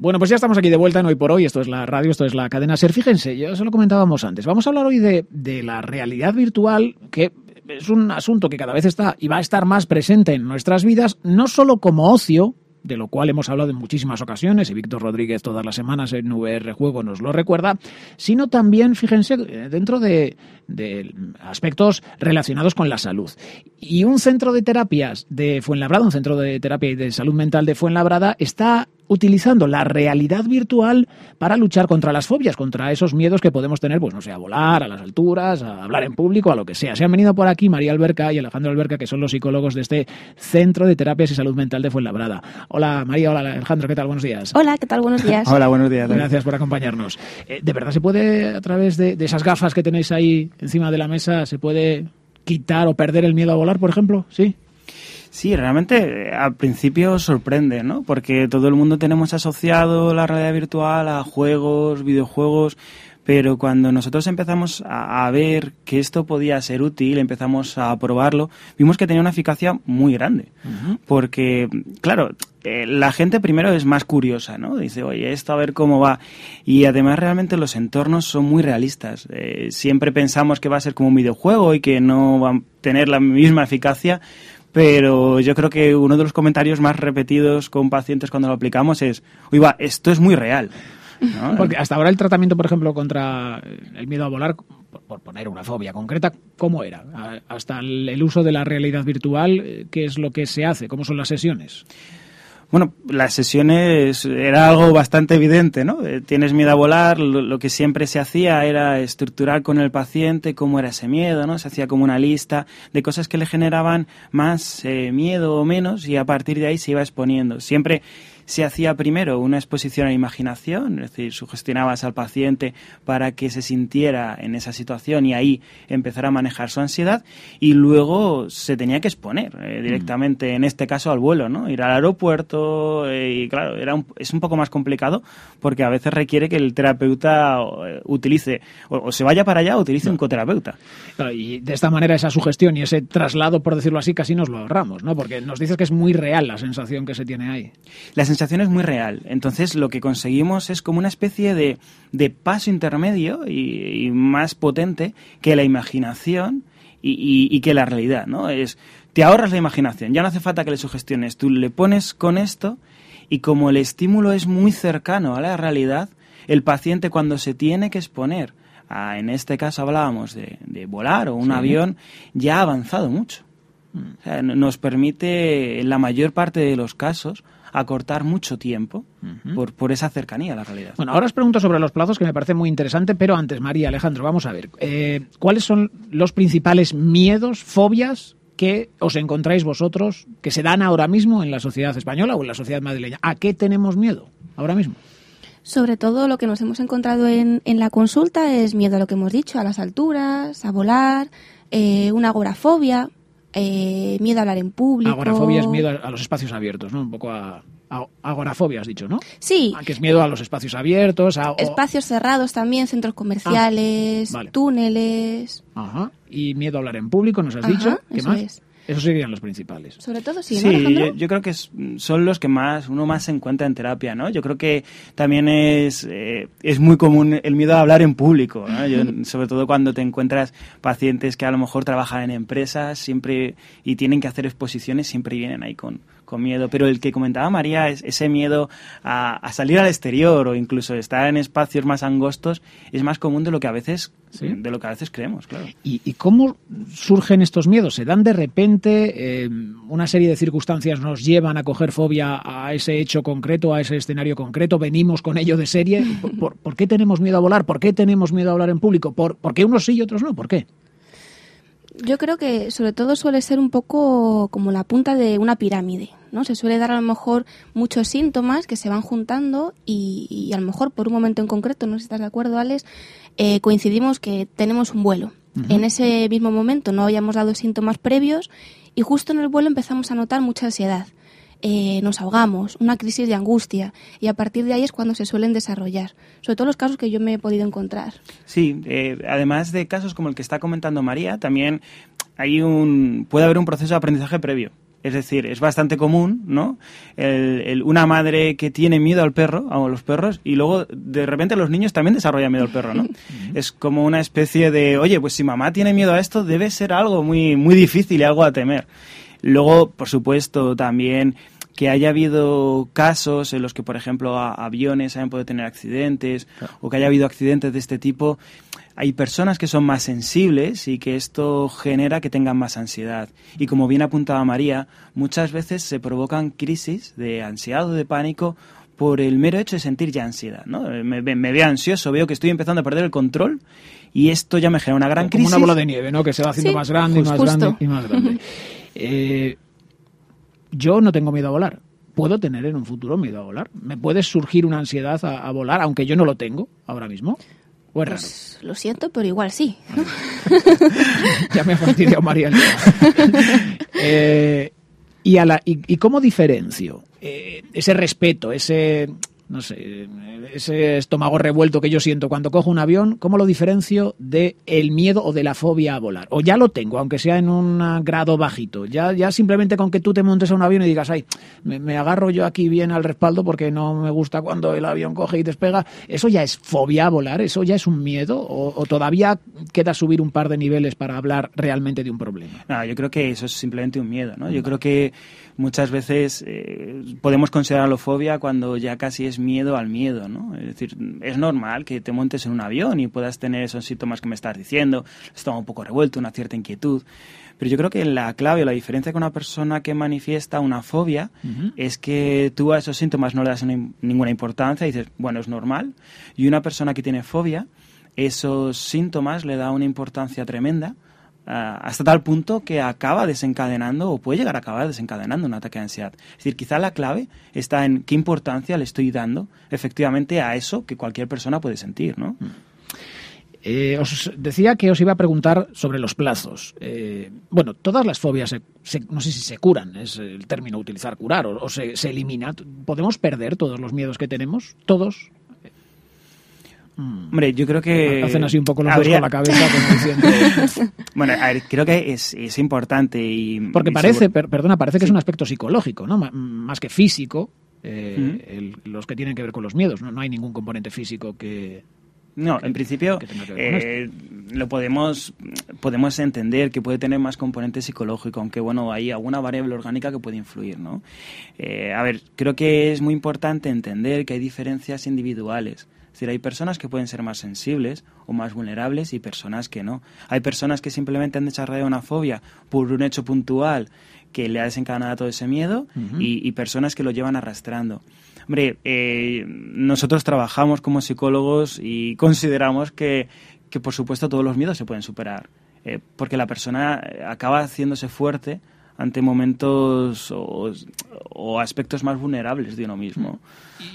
Bueno, pues ya estamos aquí de vuelta en Hoy por Hoy. Esto es la radio, esto es la cadena SER. Fíjense, ya se lo comentábamos antes. Vamos a hablar hoy de, de la realidad virtual, que es un asunto que cada vez está y va a estar más presente en nuestras vidas, no solo como ocio, de lo cual hemos hablado en muchísimas ocasiones, y Víctor Rodríguez todas las semanas en VR Juego nos lo recuerda, sino también, fíjense, dentro de, de, aspectos relacionados con la salud. Y un centro de terapias de Fuenlabrada, un centro de terapia y de salud mental de Fuenlabrada, está utilizando la realidad virtual para luchar contra las fobias, contra esos miedos que podemos tener, pues no sé, a volar, a las alturas, a hablar en público, a lo que sea. Se han venido por aquí María Alberca y Alejandro Alberca, que son los psicólogos de este Centro de Terapias y Salud Mental de Fuenlabrada. Hola María, hola Alejandro, ¿qué tal? Buenos días. Hola, ¿qué tal? Buenos días. hola, buenos días. Gracias por acompañarnos. Eh, ¿De verdad se puede, a través de, de esas gafas que tenéis ahí encima de la mesa, se puede quitar o perder el miedo a volar, por ejemplo? ¿Sí? Sí, realmente eh, al principio sorprende, ¿no? Porque todo el mundo tenemos asociado la realidad virtual a juegos, videojuegos, pero cuando nosotros empezamos a, ver que esto podía ser útil, empezamos a probarlo, vimos que tenía una eficacia muy grande. Uh -huh. Porque, claro, eh, la gente primero es más curiosa, ¿no? Dice, oye, esto a ver cómo va. Y además realmente los entornos son muy realistas. Eh, siempre pensamos que va a ser como un videojuego y que no va a tener la misma eficacia, pero yo creo que uno de los comentarios más repetidos con pacientes cuando lo aplicamos es, uy, va, esto es muy real. Porque hasta ahora el tratamiento, por ejemplo, contra el miedo a volar, por, poner una fobia concreta, ¿cómo era? Hasta el, el uso de la realidad virtual, ¿qué es lo que se hace? ¿Cómo son las sesiones? Bueno, las sesiones era algo bastante evidente, ¿no? Eh, tienes miedo a volar, lo, que siempre se hacía era estructurar con el paciente cómo era ese miedo, ¿no? Se hacía como una lista de cosas que le generaban más eh, miedo o menos y a partir de ahí se iba exponiendo. Siempre se hacía primero una exposición a la imaginación, es decir, sugestionabas al paciente para que se sintiera en esa situación y ahí empezar a manejar su ansiedad y luego se tenía que exponer eh, directamente, mm. en este caso al vuelo, ¿no? Ir al aeropuerto eh, y claro, era un, es un poco más complicado porque a veces requiere que el terapeuta eh, utilice o, o, se vaya para allá o utilice no. un coterapeuta. Claro, y de esta manera esa sugestión y ese traslado, por decirlo así, casi nos lo ahorramos, ¿no? Porque nos dices que es muy real la sensación que se tiene ahí. La sensación es muy real. Entonces lo que conseguimos es como una especie de, de paso intermedio y, y, más potente que la imaginación y, y, y, que la realidad, ¿no? Es, te ahorras la imaginación, ya no hace falta que le sugestiones, tú le pones con esto y como el estímulo es muy cercano a la realidad, el paciente cuando se tiene que exponer, a, en este caso hablábamos de, de volar o un sí. avión, ya ha avanzado mucho. O sea, nos permite, en la mayor parte de los casos, acortar mucho tiempo uh -huh. por, por, esa cercanía a la realidad. Bueno, ahora os pregunto sobre los plazos, que me parece muy interesante, pero antes, María, Alejandro, vamos a ver. Eh, ¿Cuáles son los principales miedos, fobias que os encontráis vosotros, que se dan ahora mismo en la sociedad española o en la sociedad madrileña? ¿A qué tenemos miedo ahora mismo? Sobre todo lo que nos hemos encontrado en, en la consulta es miedo a lo que hemos dicho, a las alturas, a volar, eh, una agorafobia, eh, miedo a hablar en público. Agorafobia es miedo a, los espacios abiertos, ¿no? Un poco a, a agorafobia has dicho, ¿no? Sí. A que es miedo a los espacios abiertos. A, espacios cerrados también, centros comerciales, ah, vale. túneles. Ajá. Y miedo a hablar en público, nos has Ajá, dicho. ¿Qué eso más? Es. Esos serían los principales. Sobre todo sí, sí ¿no, yo, yo, creo que son los que más uno más se encuentra en terapia, ¿no? Yo creo que también es, eh, es muy común el miedo a hablar en público, ¿no? Yo, sobre todo cuando te encuentras pacientes que a lo mejor trabajan en empresas siempre y tienen que hacer exposiciones, siempre vienen ahí con, con miedo. Pero el que comentaba María es ese miedo a, a, salir al exterior o incluso estar en espacios más angostos es más común de lo que a veces ¿Sí? de lo que a veces creemos, claro. ¿Y, y cómo surgen estos miedos? ¿Se dan de repente? Eh, ¿Una serie de circunstancias nos llevan a coger fobia a ese hecho concreto, a ese escenario concreto? ¿Venimos con ello de serie? ¿Por, por, por qué tenemos miedo a volar? ¿Por qué tenemos miedo a hablar en público? ¿Por, ¿Por qué unos sí y otros no? ¿Por qué? Yo creo que sobre todo suele ser un poco como la punta de una pirámide, ¿no? Se suele dar a lo mejor muchos síntomas que se van juntando y, y a lo mejor por un momento en concreto, no sé si estás de acuerdo, Alex, eh, coincidimos que tenemos un vuelo. Uh -huh. En ese mismo momento no habíamos dado síntomas previos y justo en el vuelo empezamos a notar mucha ansiedad. Eh, nos ahogamos, una crisis de angustia y a partir de ahí es cuando se suelen desarrollar, sobre todo los casos que yo me he podido encontrar. Sí, eh, además de casos como el que está comentando María, también hay un puede haber un proceso de aprendizaje previo. Es decir, es bastante común, ¿no? El, el- una madre que tiene miedo al perro, a los perros, y luego de repente los niños también desarrollan miedo al perro, ¿no? es como una especie de, oye, pues si mamá tiene miedo a esto, debe ser algo muy, muy difícil y algo a temer. Luego, por supuesto, también que haya habido casos en los que, por ejemplo, a- aviones hayan podido tener accidentes o que haya habido accidentes de este tipo, hay personas que son más sensibles y que esto genera que tengan más ansiedad. Y como bien apuntaba María, muchas veces se provocan crisis de ansiedad o de pánico por el mero hecho de sentir ya ansiedad. ¿no? Me, me- me veo ansioso, veo que estoy empezando a perder el control y esto ya me genera una gran como crisis. una bola de nieve, ¿no? Que se va haciendo Sí, más grande y más justo. grande y más grande. Eh, yo no tengo miedo a volar. Puedo tener en un futuro miedo a volar. Me puede surgir una ansiedad a, a volar, aunque yo no lo tengo ahora mismo. ¿O es raro? Pues lo siento, pero igual sí. ya me ha fastidiado María el tema. Eh, y, a la, y, y cómo diferencio eh, ese respeto, ese no sé, ese estómago revuelto que yo siento cuando cojo un avión, ¿cómo lo diferencio de el miedo o de la fobia a volar? O ya lo tengo, aunque sea en un grado bajito. Ya, ya simplemente con que tú te montes a un avión y digas, ay, me, me agarro yo aquí bien al respaldo porque no me gusta cuando el avión coge y despega. ¿Eso ya es fobia a volar? ¿Eso ya es un miedo? ¿O, o todavía queda subir un par de niveles para hablar realmente de un problema? No, yo creo que eso es simplemente un miedo, ¿no? Yo creo que muchas veces eh, podemos considerarlo fobia cuando ya casi es miedo al miedo, ¿no? Es decir, es normal que te montes en un avión y puedas tener esos síntomas que me estás diciendo, está un poco revuelto, una cierta inquietud. Pero yo creo que la clave o la diferencia con una persona que manifiesta una fobia es que tú a esos síntomas no le das una- ninguna importancia y dices, bueno, es normal. Y una persona que tiene fobia, esos síntomas le da una importancia tremenda hasta tal punto que acaba desencadenando o puede llegar a acabar desencadenando un ataque de ansiedad. Es decir, quizá la clave está en qué importancia le estoy dando efectivamente a eso que cualquier persona puede sentir, ¿no? Eh, os decía que os iba a preguntar sobre los plazos. Eh, bueno, todas las fobias, se- se- no sé si se curan, es el término utilizar curar, o, se elimina. ¿Podemos perder todos los miedos que tenemos? ¿Todos? Mm. Hombre, yo creo que... Hacen así un poco los habría- dos con la cabeza, Bueno, a ver, creo que es, es importante y... Porque parece, seguro- per- perdona, parece que es un aspecto psicológico, ¿no? Más que físico, eh, el- los que tienen que ver con los miedos. No, no hay ningún componente físico que... No, en principio eh, lo podemos podemos entender que puede tener más componente psicológico, aunque bueno, hay alguna variable orgánica que puede influir, ¿no? Eh, a ver, creo que es muy importante entender que hay diferencias individuales. Es decir, hay personas que pueden ser más sensibles o más vulnerables y personas que no. Hay personas que simplemente han desarrollado una fobia por un hecho puntual que le ha desencadenado todo ese miedo y, y personas que lo llevan arrastrando. Hombre, eh, nosotros trabajamos como psicólogos y consideramos que, que, por supuesto, todos los miedos se pueden superar, eh, porque la persona eh, acaba haciéndose fuerte ante momentos o, o aspectos más vulnerables de uno mismo.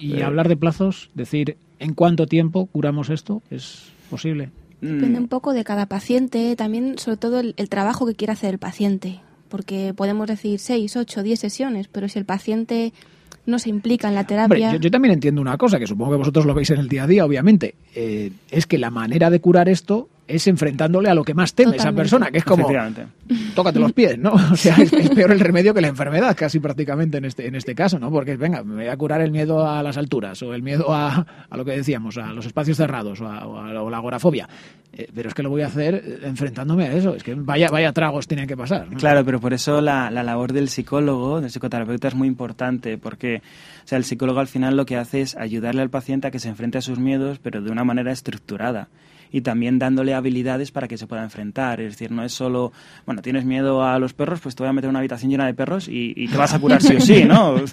Y Eh, hablar de plazos, decir, ¿en cuánto tiempo curamos esto? ¿Es posible? Depende Mm, un poco de cada paciente, también sobre todo el, el trabajo que quiera hacer el paciente. Porque podemos decir 6, 8, 10 sesiones, pero si el paciente no se implica en la Hombre, terapia... yo, yo también entiendo una cosa, que supongo que vosotros lo veis en el día a día, obviamente. Eh, es que la manera de curar esto es enfrentándole a lo que más teme esa persona, que es como, Efectivamente. tócate los pies, ¿no? O sea, es, es peor el remedio que la enfermedad, casi prácticamente en este, en este caso, ¿no? Porque, venga, me voy a curar el miedo a las alturas, o el miedo a, a lo que decíamos, a los espacios cerrados, o, a, o a- o la agorafobia. Eh, pero es que lo voy a hacer eh, enfrentándome a eso. Es que vaya, vaya tragos tienen que pasar. ¿no? Claro, pero por eso la, la labor del psicólogo, del psicoterapeuta, es muy importante, porque o sea, el psicólogo al final lo que hace es ayudarle al paciente a que se enfrente a sus miedos, pero de una manera estructurada. Y también dándole habilidades para que se pueda enfrentar. Es decir, no es solo, bueno, tienes miedo a los perros, pues te voy a meter en una habitación llena de perros y, y te vas a curar sí o sí, ¿no?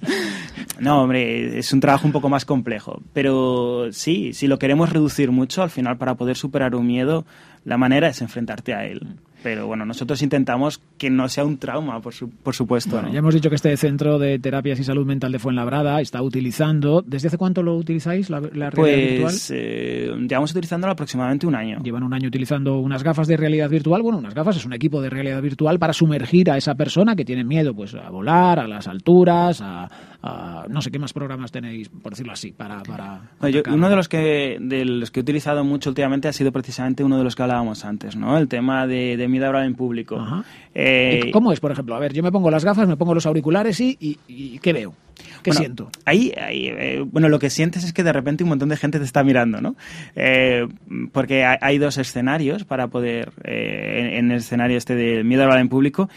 No, hombre, es un trabajo un poco más complejo. Pero sí, si lo queremos reducir mucho, al final para poder superar un miedo, la manera es enfrentarte a él. Pero bueno, nosotros intentamos que no sea un trauma, por, su- por supuesto. Bueno, ¿no? ya hemos dicho que este Centro de Terapias y Salud Mental de Fuenlabrada está utilizando. ¿Desde hace cuánto lo utilizáis, la, la realidad virtual? Pues eh, llevamos utilizándolo aproximadamente un año. Llevan un año utilizando unas gafas de realidad virtual. Bueno, unas gafas es un equipo de realidad virtual para sumergir a esa persona que tiene miedo pues, a volar, a las alturas, a, a- no sé qué más programas tenéis, por decirlo así, para... para No, yo- atacar. uno de los que de los que he utilizado mucho últimamente ha sido precisamente uno de los que hablábamos antes, ¿no? El tema de, de miedo a hablar en público. Eh, ¿Cómo es, por ejemplo? A ver, yo me pongo las gafas, me pongo los auriculares y, y- y ¿qué veo? ¿Qué Bueno, siento? Ahí, ahí, eh, bueno, lo que sientes es que de repente un montón de gente te está mirando, ¿no? Eh, porque hay, hay dos escenarios para poder, eh, en, en el escenario este de miedo a hablar en público,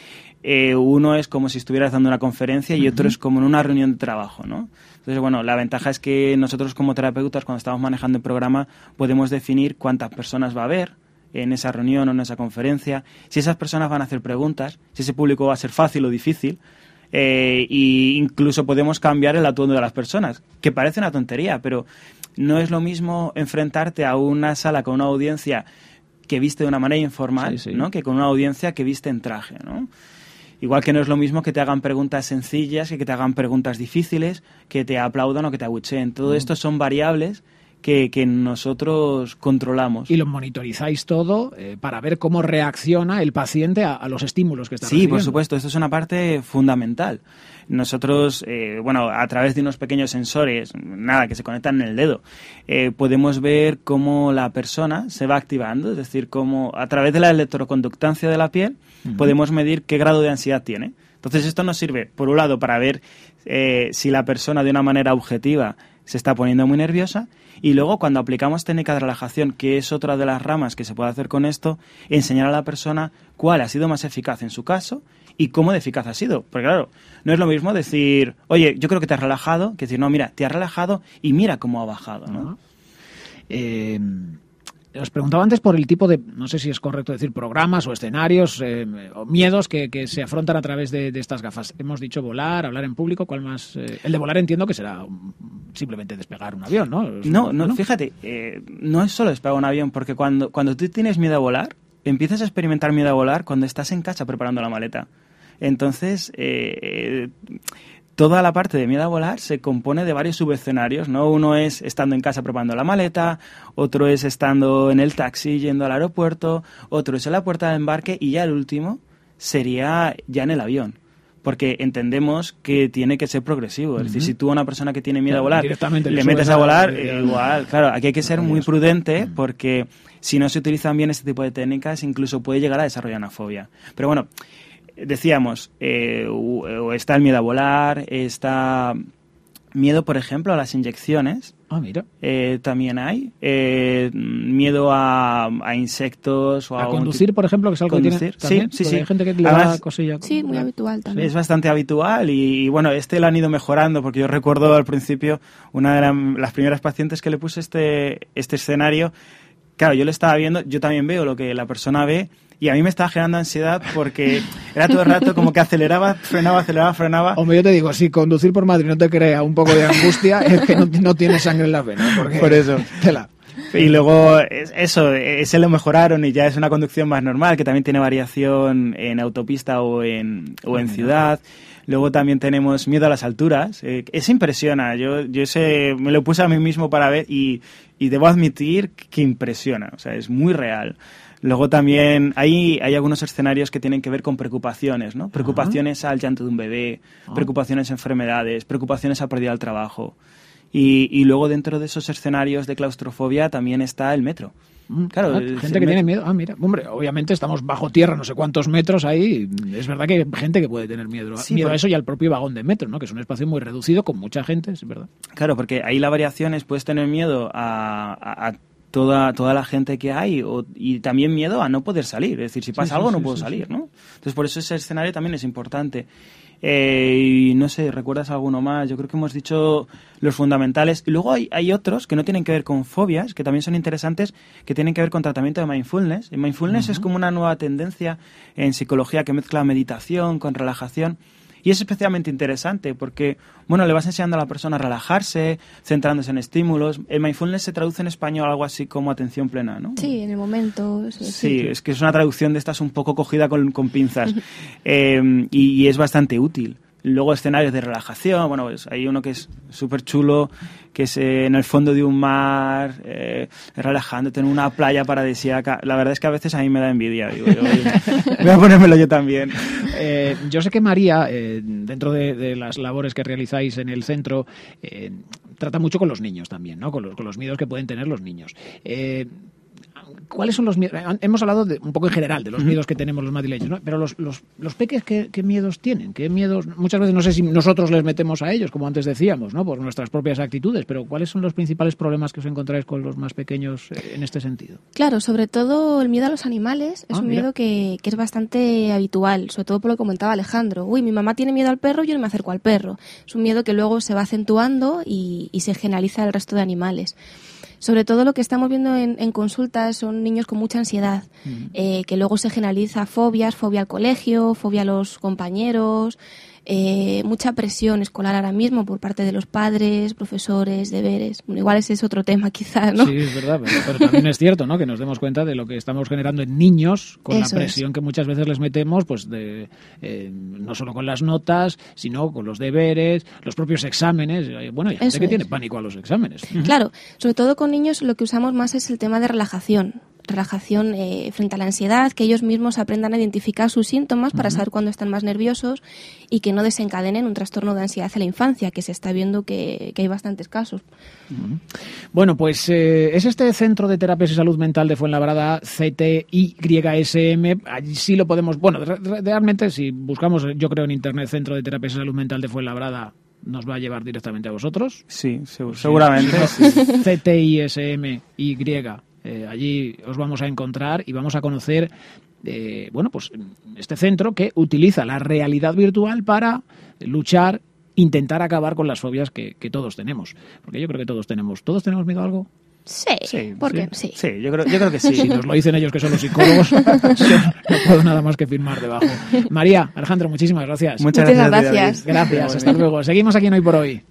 eh, uno es como si estuvieras dando una conferencia y otro es como en una reunión de trabajo, ¿no? Entonces, bueno, la ventaja es que nosotros como terapeutas, cuando estamos manejando el programa, podemos definir cuántas personas va a haber en esa reunión o en esa conferencia, si esas personas van a hacer preguntas, si ese público va a ser fácil o difícil, eh, y incluso podemos cambiar el atuendo de las personas, que parece una tontería, pero no es lo mismo enfrentarte a una sala con una audiencia que viste de una manera informal, Sí, sí. ¿no? que con una audiencia que viste en traje, ¿no? Igual que no es lo mismo que te hagan preguntas sencillas que que te hagan preguntas difíciles, que te aplaudan o que te abucheen. Todo Mm. esto son variables que, que nosotros controlamos. Y lo monitorizáis todo eh, para ver cómo reacciona el paciente a, a los estímulos que está Sí, recibiendo. por supuesto, esto es una parte fundamental. Nosotros, eh, bueno, a través de unos pequeños sensores, nada, que se conectan en el dedo, eh, podemos ver cómo la persona se va activando, es decir, cómo a través de la electroconductancia de la piel podemos medir qué grado de ansiedad tiene. Entonces esto nos sirve, por un lado, para ver eh, si la persona de una manera objetiva se está poniendo muy nerviosa y luego cuando aplicamos técnica de relajación, que es otra de las ramas que se puede hacer con esto, enseñar a la persona cuál ha sido más eficaz en su caso y cómo de eficaz ha sido. Porque claro, no es lo mismo decir, oye, yo creo que te has relajado, que decir, no, mira, te has relajado y mira cómo ha bajado. ¿no? Eh, os preguntaba antes por el tipo de, no sé si es correcto decir, programas o escenarios eh, o miedos que, que se afrontan a través de, de estas gafas. Hemos dicho volar, hablar en público, ¿cuál más? Eh, el de volar entiendo que será simplemente despegar un avión, ¿no? No, no, fíjate, eh, no es solo despegar un avión, porque cuando, cuando tú tienes miedo a volar, empiezas a experimentar miedo a volar cuando estás en casa preparando la maleta. Entonces, eh, toda la parte de miedo a volar se compone de varios subescenarios, ¿no? Uno es estando en casa preparando la maleta, otro es estando en el taxi yendo al aeropuerto, otro es en la puerta de embarque y ya el último sería ya en el avión. Porque entendemos que tiene que ser progresivo. Es decir, si tú a una persona que tiene miedo Claro, a volar le metes a- volar, igual, claro, aquí hay que ser muy prudente porque si no se utilizan bien este tipo de técnicas, incluso puede llegar a desarrollar una fobia. Pero bueno, decíamos, eh, u- o está el miedo a volar, está miedo, por ejemplo, a las inyecciones. Ah, mira. eh, también hay eh, miedo a, a insectos o a, A conducir, por ejemplo, que es algo que Conducir, tiene también, sí, sí, sí. Hay gente que le da Además- cosilla. Sí, muy habitual también. Es bastante habitual y, y, bueno, este lo han ido mejorando porque yo recuerdo al principio una de la- las primeras pacientes que le puse este, este escenario, claro, yo lo estaba viendo, yo también veo lo que la persona ve y a mí me estaba generando ansiedad porque era todo el rato como que aceleraba, frenaba, aceleraba, frenaba. Hombre, yo te digo, si conducir por Madrid no te crea un poco de angustia, es que no, no tienes sangre en las venas. Porque Por eso. Tela. Y luego es- eso, ese lo mejoraron y ya es una conducción más normal, que también tiene variación en autopista o en, o en ciudad. Luego también tenemos miedo a las alturas. Eh, ese impresiona. Yo, yo ese me lo puse a mí mismo para ver y, y debo admitir que impresiona. O sea, es muy real. Luego también hay, hay algunos escenarios que tienen que ver con preocupaciones, ¿no? Preocupaciones al llanto de un bebé, Ah. preocupaciones a enfermedades, preocupaciones a pérdida del trabajo. Y, y luego dentro de esos escenarios de claustrofobia también está el metro. Mm, Claro, ah, gente que tiene miedo. Ah, mira, hombre, obviamente estamos bajo tierra, no sé cuántos metros ahí. Es verdad que hay gente que puede tener miedo, Sí, miedo a eso y al propio vagón de metro, ¿no? Que es un espacio muy reducido con mucha gente, es verdad. Claro, porque ahí la variación es, puedes tener miedo a, a- a toda, toda la gente que hay o- y también miedo a no poder salir. Es decir, si pasa sí, algo sí, no puedo sí, salir. ¿no? Entonces, por eso ese escenario también es importante. Eh, y no sé, ¿recuerdas alguno más? Yo creo que hemos dicho los fundamentales. Y luego hay, hay otros que no tienen que ver con fobias, que también son interesantes, que tienen que ver con tratamiento de mindfulness. El mindfulness es como una nueva tendencia en psicología que mezcla meditación con relajación. Y es especialmente interesante porque, bueno, le vas enseñando a la persona a relajarse, centrándose en estímulos. El mindfulness se traduce en español algo así como atención plena, ¿no? Sí, en el momento. Sí, es que es una traducción de estas un poco cogida con, con pinzas Eh, y, y es bastante útil. Luego escenarios de relajación, bueno, pues hay uno que es súper chulo, que es eh, en el fondo de un mar, eh, relajándote en una playa paradisíaca. La verdad es que a veces a mí me da envidia, yo, voy a ponérmelo yo también. Eh, yo sé que María, eh, dentro de, de las labores que realizáis en el centro, trata mucho con los niños también, ¿no? Con los, con los miedos que pueden tener los niños. ¿Cuáles son los miedos? Hemos hablado de, un poco en general de los miedos que tenemos los madrileños, ¿no? Pero los, los, los peques, ¿qué, ¿qué, miedos tienen? ¿Qué miedos? Muchas veces no sé si nosotros les metemos a ellos, como antes decíamos, ¿no? Por nuestras propias actitudes, pero ¿cuáles son los principales problemas que os encontráis con los más pequeños eh, en este sentido? Claro, sobre todo el miedo a los animales es Ah, un mira. miedo que, que es bastante habitual, sobre todo por lo que comentaba Alejandro. Uy, mi mamá tiene miedo al perro, yo no me acerco al perro. Es un miedo que luego se va acentuando y, y se generaliza al resto de animales. Sobre todo lo que estamos viendo en, en consultas son niños con mucha ansiedad, eh, que luego se generaliza fobias, fobia al colegio, fobia a los compañeros, eh, mucha presión escolar ahora mismo por parte de los padres, profesores, deberes. Bueno, igual ese es otro tema quizás, ¿no? Sí, es verdad, pero, pero también es cierto, ¿no? Que nos demos cuenta de lo que estamos generando en niños con Eso la es. presión que muchas veces les metemos, pues de eh, no solo con las notas, sino con los deberes, los propios exámenes. Eh, Bueno, hay gente Eso que es. tiene pánico a los exámenes. Claro, sobre todo con niños lo que usamos más es el tema de relajación. Relajación eh, frente a la ansiedad, que ellos mismos aprendan a identificar sus síntomas para saber cuándo están más nerviosos y que no desencadenen un trastorno de ansiedad en la infancia, que se está viendo que, que hay bastantes casos. Bueno, pues eh, es este Centro de Terapias y Salud Mental de Fuenlabrada, CTYSM. Allí sí lo podemos. Bueno, re- re- realmente, si buscamos, yo creo, en Internet Centro de Terapias y Salud Mental de Fuenlabrada, nos va a llevar directamente a vosotros. Sí, segu- seguramente. CTISM Y. Eh, allí os vamos a encontrar y vamos a conocer, eh, bueno, pues este centro que utiliza la realidad virtual para luchar, intentar acabar con las fobias que, que todos tenemos. Porque yo creo que todos tenemos. ¿Todos tenemos miedo a algo? Sí, Sí, ¿por sí. Sí. Sí, yo creo, yo creo que sí. Si nos lo dicen ellos que son los psicólogos, yo no puedo nada más que firmar debajo. María, Alejandro, muchísimas gracias. Muchas Muchas gracias. gracias. Gracias, hasta luego. Seguimos aquí en Hoy por Hoy.